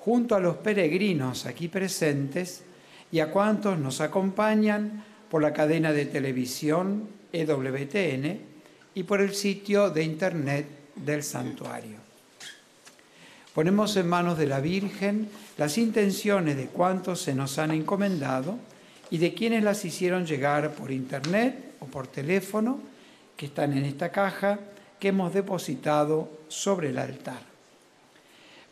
junto a los peregrinos aquí presentes y a cuantos nos acompañan por la cadena de televisión EWTN y por el sitio de internet del santuario. Ponemos en manos de la Virgen las intenciones de cuantos se nos han encomendado y de quienes las hicieron llegar por internet o por teléfono, que están en esta caja que hemos depositado sobre el altar.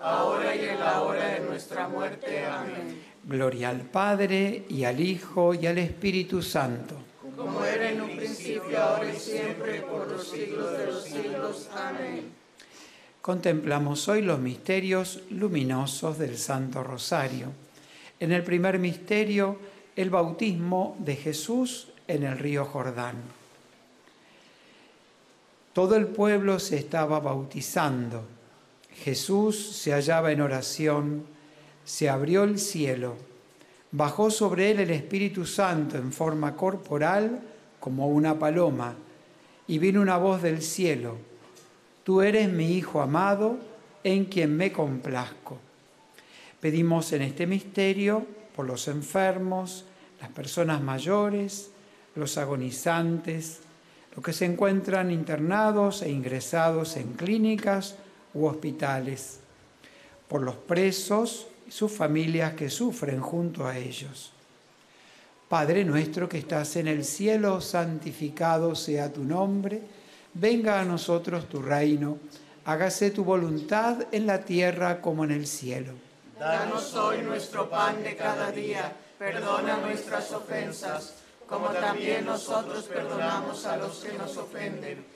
ahora y en la hora de nuestra muerte. Amén. Gloria al Padre y al Hijo y al Espíritu Santo. Como era en un principio, ahora y siempre, por los siglos de los siglos. Amén. Contemplamos hoy los misterios luminosos del Santo Rosario. En el primer misterio, el bautismo de Jesús en el río Jordán. Todo el pueblo se estaba bautizando Jesús se hallaba en oración, se abrió el cielo, bajó sobre él el Espíritu Santo en forma corporal como una paloma, y vino una voz del cielo, Tú eres mi Hijo amado, en quien me complazco. Pedimos en este misterio por los enfermos, las personas mayores, los agonizantes, los que se encuentran internados e ingresados en clínicas, hospitales, por los presos y sus familias que sufren junto a ellos. Padre nuestro que estás en el cielo, santificado sea tu nombre, venga a nosotros tu reino, hágase tu voluntad en la tierra como en el cielo. Danos hoy nuestro pan de cada día, perdona nuestras ofensas, como también nosotros perdonamos a los que nos ofenden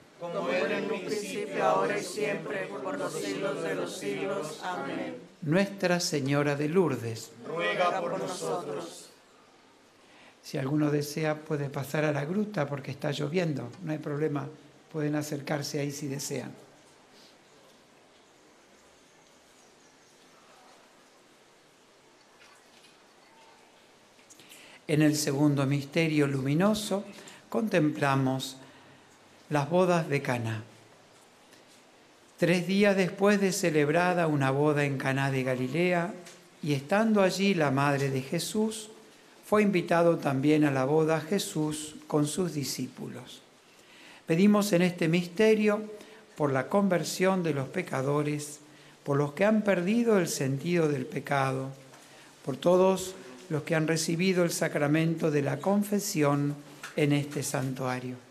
Ahora y siempre, por los siglos de los siglos. Amén. Nuestra Señora de Lourdes. Ruega por nosotros. Si alguno desea puede pasar a la gruta porque está lloviendo, no hay problema, pueden acercarse ahí si desean. En el segundo misterio luminoso contemplamos las bodas de Caná. Tres días después de celebrada una boda en Caná de Galilea y estando allí la madre de Jesús, fue invitado también a la boda Jesús con sus discípulos. Pedimos en este misterio por la conversión de los pecadores, por los que han perdido el sentido del pecado, por todos los que han recibido el sacramento de la confesión en este santuario.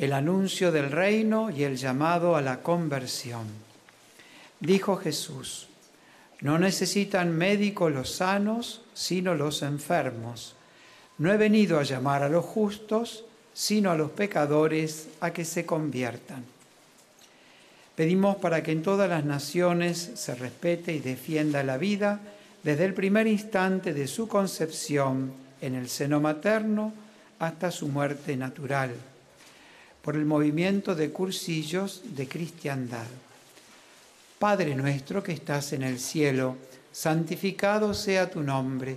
el anuncio del reino y el llamado a la conversión. Dijo Jesús, no necesitan médicos los sanos, sino los enfermos. No he venido a llamar a los justos, sino a los pecadores a que se conviertan. Pedimos para que en todas las naciones se respete y defienda la vida desde el primer instante de su concepción en el seno materno hasta su muerte natural, por el movimiento de cursillos de cristiandad. Padre nuestro que estás en el cielo, santificado sea tu nombre,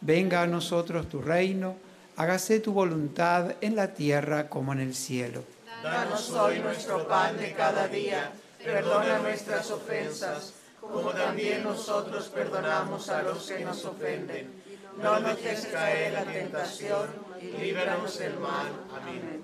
venga a nosotros tu reino, hágase tu voluntad en la tierra como en el cielo. Danos hoy nuestro pan de cada día, perdona nuestras ofensas, como también nosotros perdonamos a los que nos ofenden. No nos dejes caer la tentación y líbranos del mal. Amén.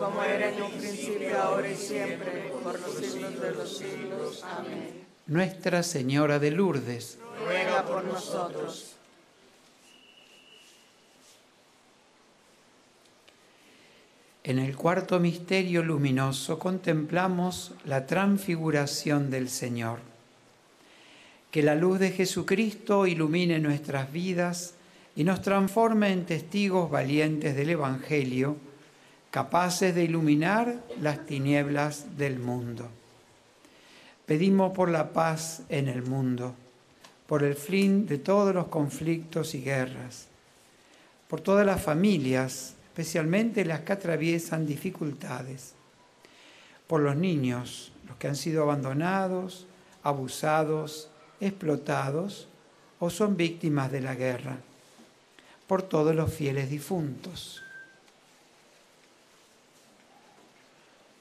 Como era en un principio, ahora y siempre, por los siglos de los siglos. Amén. Nuestra Señora de Lourdes, Ruega por nosotros. En el cuarto misterio luminoso contemplamos la transfiguración del Señor. Que la luz de Jesucristo ilumine nuestras vidas y nos transforme en testigos valientes del Evangelio, capaces de iluminar las tinieblas del mundo. Pedimos por la paz en el mundo, por el fin de todos los conflictos y guerras, por todas las familias, especialmente las que atraviesan dificultades, por los niños, los que han sido abandonados, abusados, explotados o son víctimas de la guerra, por todos los fieles difuntos.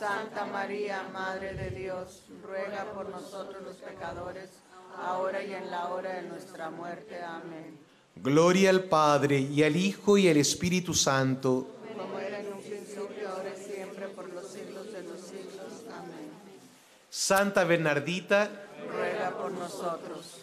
Santa María, Madre de Dios, ruega por nosotros los pecadores, ahora y en la hora de nuestra muerte. Amén. Gloria al Padre, y al Hijo, y al Espíritu Santo. Como era en un principio, ahora y siempre, por los siglos de los siglos. Amén. Santa Bernardita, Ruega por nosotros.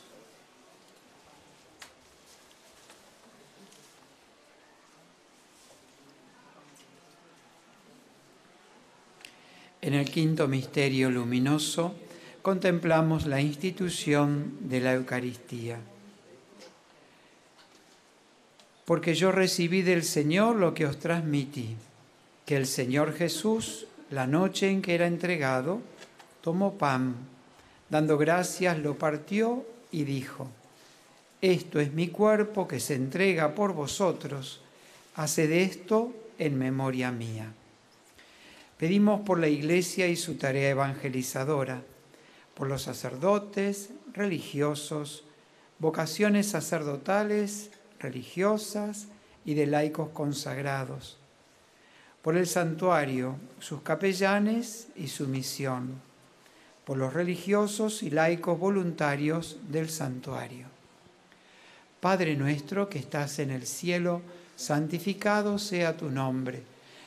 En el quinto misterio luminoso contemplamos la institución de la Eucaristía. Porque yo recibí del Señor lo que os transmití, que el Señor Jesús, la noche en que era entregado, tomó pan, dando gracias lo partió y dijo, esto es mi cuerpo que se entrega por vosotros, haced esto en memoria mía. Pedimos por la Iglesia y su tarea evangelizadora, por los sacerdotes, religiosos, vocaciones sacerdotales, religiosas y de laicos consagrados, por el santuario, sus capellanes y su misión, por los religiosos y laicos voluntarios del santuario. Padre nuestro que estás en el cielo, santificado sea tu nombre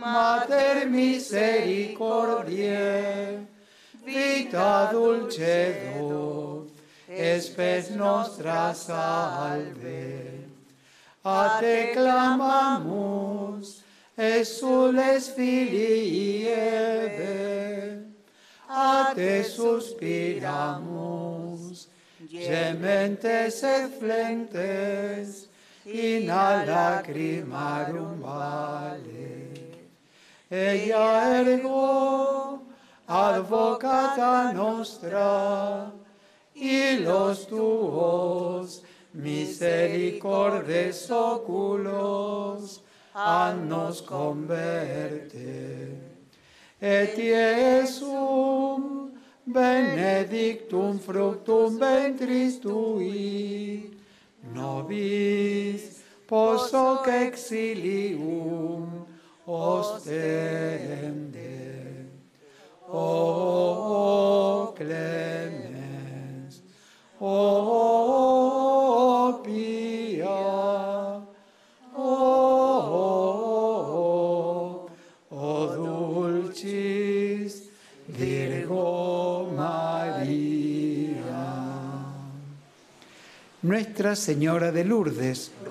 Mater misericordiae, vita dulcedo, espes nostra salve. A te clamamus, exules filii Eve, a te suspiramus, gementes et flentes, in a lacrimarum vale. Ella ergo, advocata nostra, y los tuos misericordes oculos, annos converte. Et Iesum benedictum fructum ventris tui, nobis posoc exilium ostende. O clemens, o pia, o, o dulcis Virgo María. Nuestra Señora de Lourdes,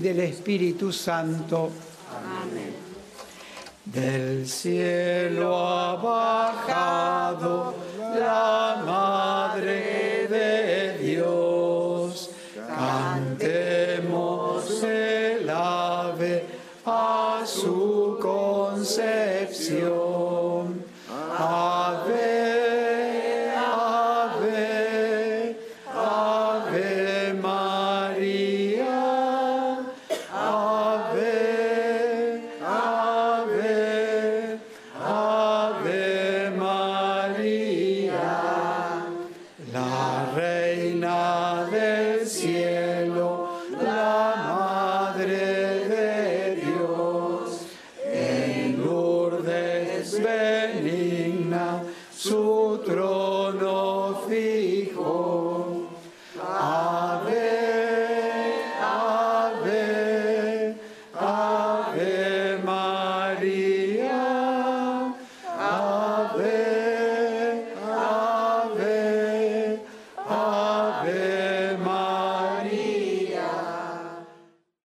del Espíritu Santo. Amén. Del cielo ha bajado la Madre de Dios. Cantemos el ave a su concepción.